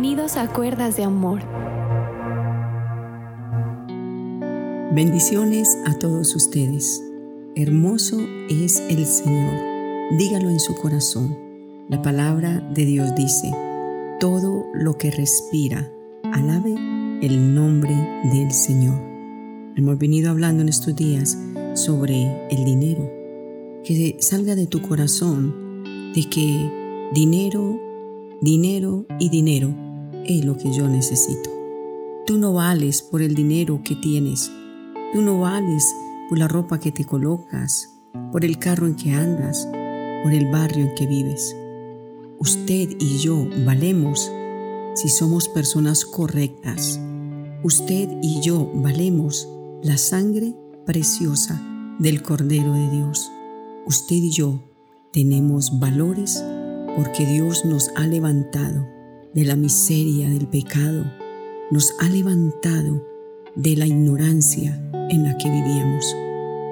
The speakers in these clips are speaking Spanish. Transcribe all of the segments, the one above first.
Bienvenidos a Cuerdas de Amor. Bendiciones a todos ustedes. Hermoso es el Señor. Dígalo en su corazón. La palabra de Dios dice, todo lo que respira, alabe el nombre del Señor. Hemos venido hablando en estos días sobre el dinero. Que salga de tu corazón de que dinero dinero y dinero es lo que yo necesito. Tú no vales por el dinero que tienes. Tú no vales por la ropa que te colocas, por el carro en que andas, por el barrio en que vives. Usted y yo valemos si somos personas correctas. Usted y yo valemos la sangre preciosa del Cordero de Dios. Usted y yo tenemos valores porque Dios nos ha levantado de la miseria del pecado, nos ha levantado de la ignorancia en la que vivíamos.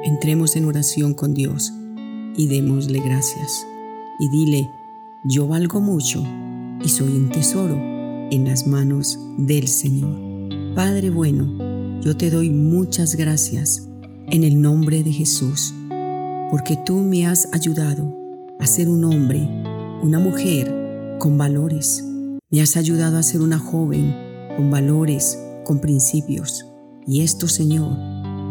Entremos en oración con Dios y démosle gracias. Y dile, yo valgo mucho y soy un tesoro en las manos del Señor. Padre bueno, yo te doy muchas gracias en el nombre de Jesús, porque tú me has ayudado a ser un hombre una mujer con valores. Me has ayudado a ser una joven con valores, con principios. Y esto, Señor,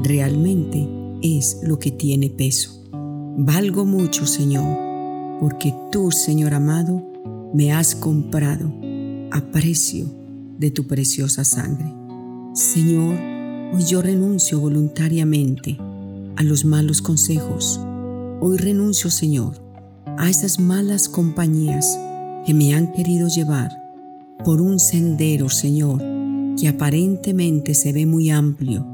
realmente es lo que tiene peso. Valgo mucho, Señor, porque tú, Señor amado, me has comprado a precio de tu preciosa sangre. Señor, hoy yo renuncio voluntariamente a los malos consejos. Hoy renuncio, Señor, a esas malas compañías que me han querido llevar por un sendero, Señor, que aparentemente se ve muy amplio,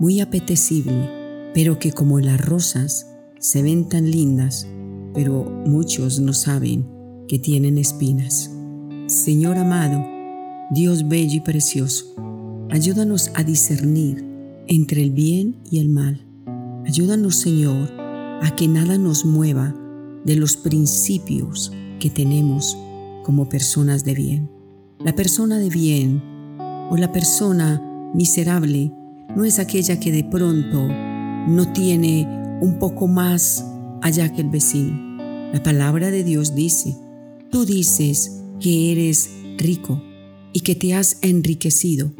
muy apetecible, pero que como las rosas se ven tan lindas, pero muchos no saben que tienen espinas. Señor amado, Dios bello y precioso, ayúdanos a discernir entre el bien y el mal. Ayúdanos, Señor, a que nada nos mueva de los principios que tenemos como personas de bien. La persona de bien o la persona miserable no es aquella que de pronto no tiene un poco más allá que el vecino. La palabra de Dios dice, tú dices que eres rico y que te has enriquecido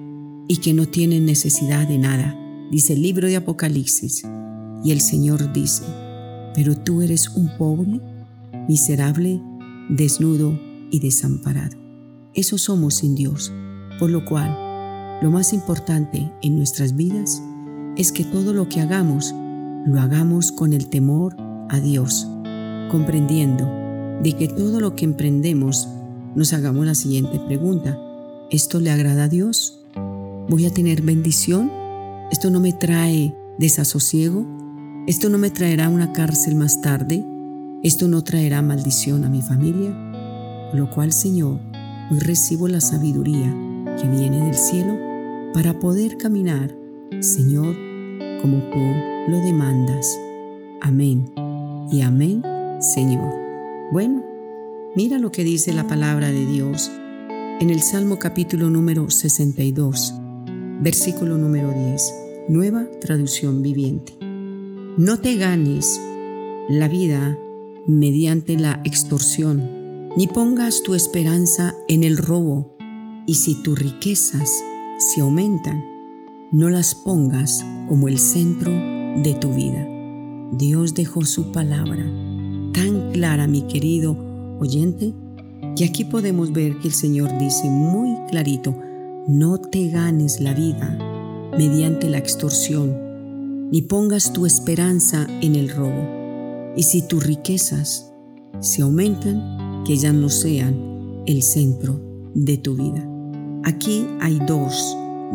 y que no tienes necesidad de nada, dice el libro de Apocalipsis. Y el Señor dice, pero tú eres un pobre, miserable, desnudo y desamparado. Eso somos sin Dios, por lo cual lo más importante en nuestras vidas es que todo lo que hagamos lo hagamos con el temor a Dios, comprendiendo de que todo lo que emprendemos nos hagamos la siguiente pregunta. ¿Esto le agrada a Dios? ¿Voy a tener bendición? ¿Esto no me trae desasosiego? Esto no me traerá una cárcel más tarde. Esto no traerá maldición a mi familia. lo cual, Señor, hoy recibo la sabiduría que viene del cielo para poder caminar, Señor, como tú lo demandas. Amén. Y amén, Señor. Bueno, mira lo que dice la palabra de Dios en el Salmo capítulo número 62, versículo número 10, nueva traducción viviente. No te ganes la vida mediante la extorsión, ni pongas tu esperanza en el robo, y si tus riquezas se aumentan, no las pongas como el centro de tu vida. Dios dejó su palabra tan clara, mi querido oyente, que aquí podemos ver que el Señor dice muy clarito, no te ganes la vida mediante la extorsión ni pongas tu esperanza en el robo. Y si tus riquezas se aumentan, que ya no sean el centro de tu vida. Aquí hay dos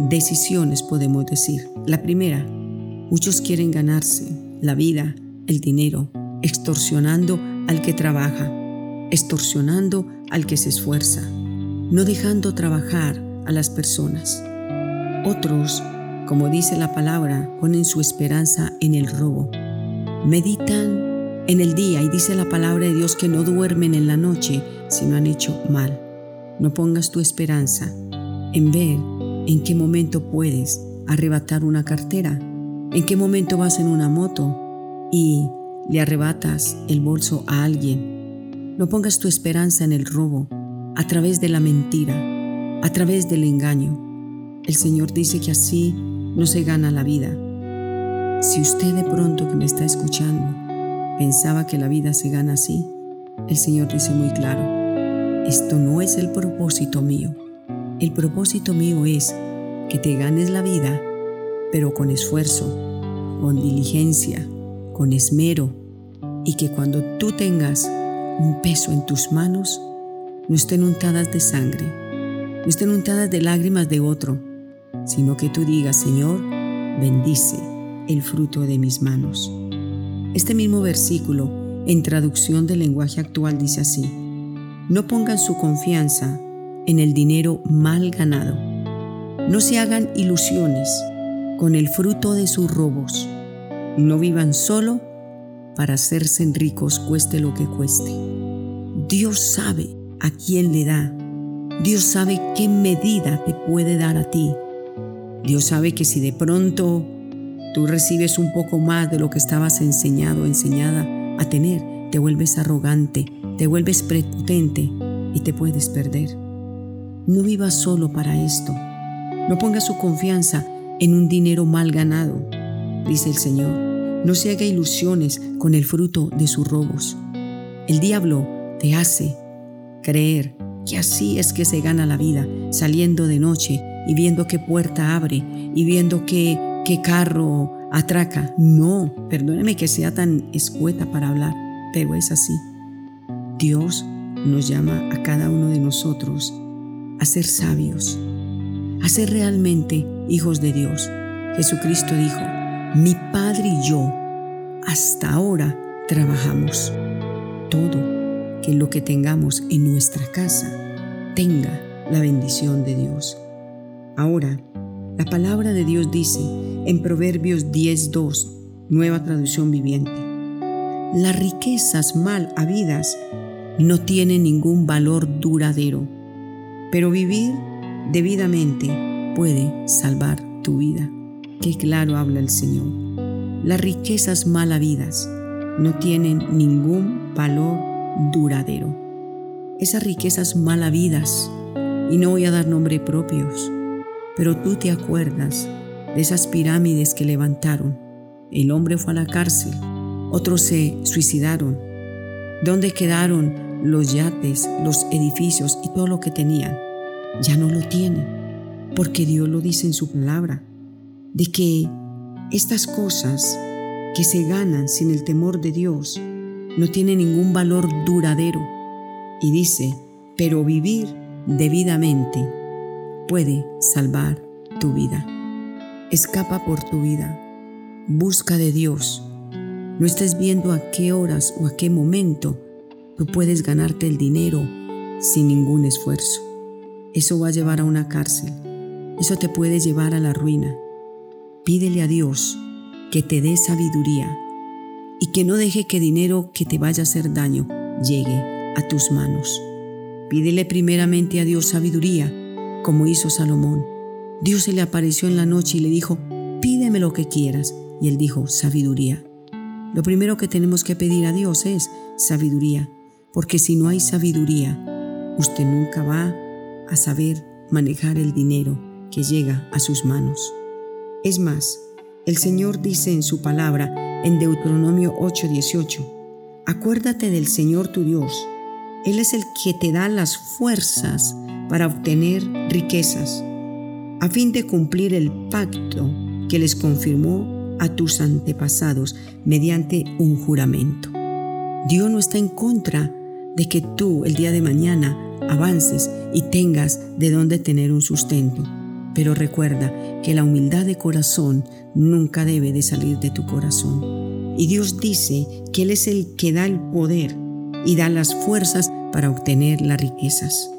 decisiones, podemos decir. La primera, muchos quieren ganarse la vida, el dinero, extorsionando al que trabaja, extorsionando al que se esfuerza, no dejando trabajar a las personas. Otros como dice la palabra, ponen su esperanza en el robo. Meditan en el día y dice la palabra de Dios que no duermen en la noche si no han hecho mal. No pongas tu esperanza en ver en qué momento puedes arrebatar una cartera, en qué momento vas en una moto y le arrebatas el bolso a alguien. No pongas tu esperanza en el robo, a través de la mentira, a través del engaño. El Señor dice que así no se gana la vida. Si usted de pronto que me está escuchando pensaba que la vida se gana así, el Señor dice muy claro, esto no es el propósito mío. El propósito mío es que te ganes la vida, pero con esfuerzo, con diligencia, con esmero, y que cuando tú tengas un peso en tus manos, no estén untadas de sangre, no estén untadas de lágrimas de otro, sino que tú digas, Señor, bendice el fruto de mis manos. Este mismo versículo, en traducción del lenguaje actual, dice así, no pongan su confianza en el dinero mal ganado. No se hagan ilusiones con el fruto de sus robos. No vivan solo para hacerse ricos cueste lo que cueste. Dios sabe a quién le da. Dios sabe qué medida te puede dar a ti. Dios sabe que si de pronto tú recibes un poco más de lo que estabas enseñado enseñada a tener, te vuelves arrogante, te vuelves prepotente y te puedes perder. No vivas solo para esto. No ponga su confianza en un dinero mal ganado, dice el Señor. No se haga ilusiones con el fruto de sus robos. El diablo te hace creer que así es que se gana la vida, saliendo de noche y viendo qué puerta abre y viendo qué, qué carro atraca. No, perdóneme que sea tan escueta para hablar, pero es así. Dios nos llama a cada uno de nosotros a ser sabios, a ser realmente hijos de Dios. Jesucristo dijo, mi Padre y yo hasta ahora trabajamos. Todo que lo que tengamos en nuestra casa tenga la bendición de Dios. Ahora, la palabra de Dios dice en Proverbios 10.2, nueva traducción viviente, las riquezas mal habidas no tienen ningún valor duradero pero vivir debidamente puede salvar tu vida. Qué claro habla el Señor. Las riquezas mal habidas no tienen ningún valor duradero. Esas riquezas mal habidas, y no voy a dar nombre propios, pero tú te acuerdas de esas pirámides que levantaron. El hombre fue a la cárcel, otros se suicidaron. ¿Dónde quedaron los yates, los edificios y todo lo que tenían, ya no lo tienen, porque Dios lo dice en su palabra, de que estas cosas que se ganan sin el temor de Dios no tienen ningún valor duradero. Y dice, pero vivir debidamente puede salvar tu vida. Escapa por tu vida. Busca de Dios. No estés viendo a qué horas o a qué momento Tú puedes ganarte el dinero sin ningún esfuerzo. Eso va a llevar a una cárcel. Eso te puede llevar a la ruina. Pídele a Dios que te dé sabiduría y que no deje que dinero que te vaya a hacer daño llegue a tus manos. Pídele primeramente a Dios sabiduría, como hizo Salomón. Dios se le apareció en la noche y le dijo, pídeme lo que quieras. Y él dijo, sabiduría. Lo primero que tenemos que pedir a Dios es sabiduría porque si no hay sabiduría, usted nunca va a saber manejar el dinero que llega a sus manos. Es más, el Señor dice en su palabra en Deuteronomio 8:18, acuérdate del Señor tu Dios. Él es el que te da las fuerzas para obtener riquezas, a fin de cumplir el pacto que les confirmó a tus antepasados mediante un juramento. Dios no está en contra de que tú el día de mañana avances y tengas de dónde tener un sustento. Pero recuerda que la humildad de corazón nunca debe de salir de tu corazón. Y Dios dice que Él es el que da el poder y da las fuerzas para obtener las riquezas.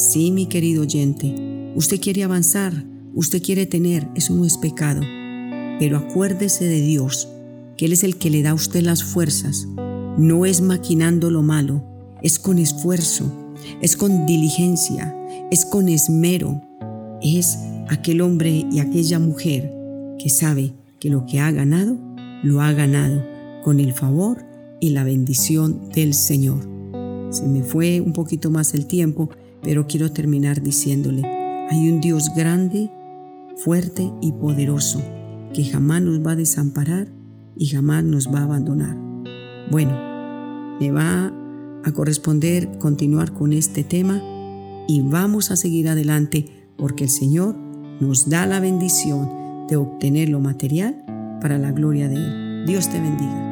Sí, mi querido oyente, usted quiere avanzar, usted quiere tener, eso no es pecado. Pero acuérdese de Dios, que Él es el que le da a usted las fuerzas. No es maquinando lo malo, es con esfuerzo, es con diligencia, es con esmero, es aquel hombre y aquella mujer que sabe que lo que ha ganado, lo ha ganado con el favor y la bendición del Señor. Se me fue un poquito más el tiempo, pero quiero terminar diciéndole, hay un Dios grande, fuerte y poderoso que jamás nos va a desamparar y jamás nos va a abandonar. Bueno, me va a corresponder continuar con este tema y vamos a seguir adelante porque el Señor nos da la bendición de obtener lo material para la gloria de Él. Dios te bendiga.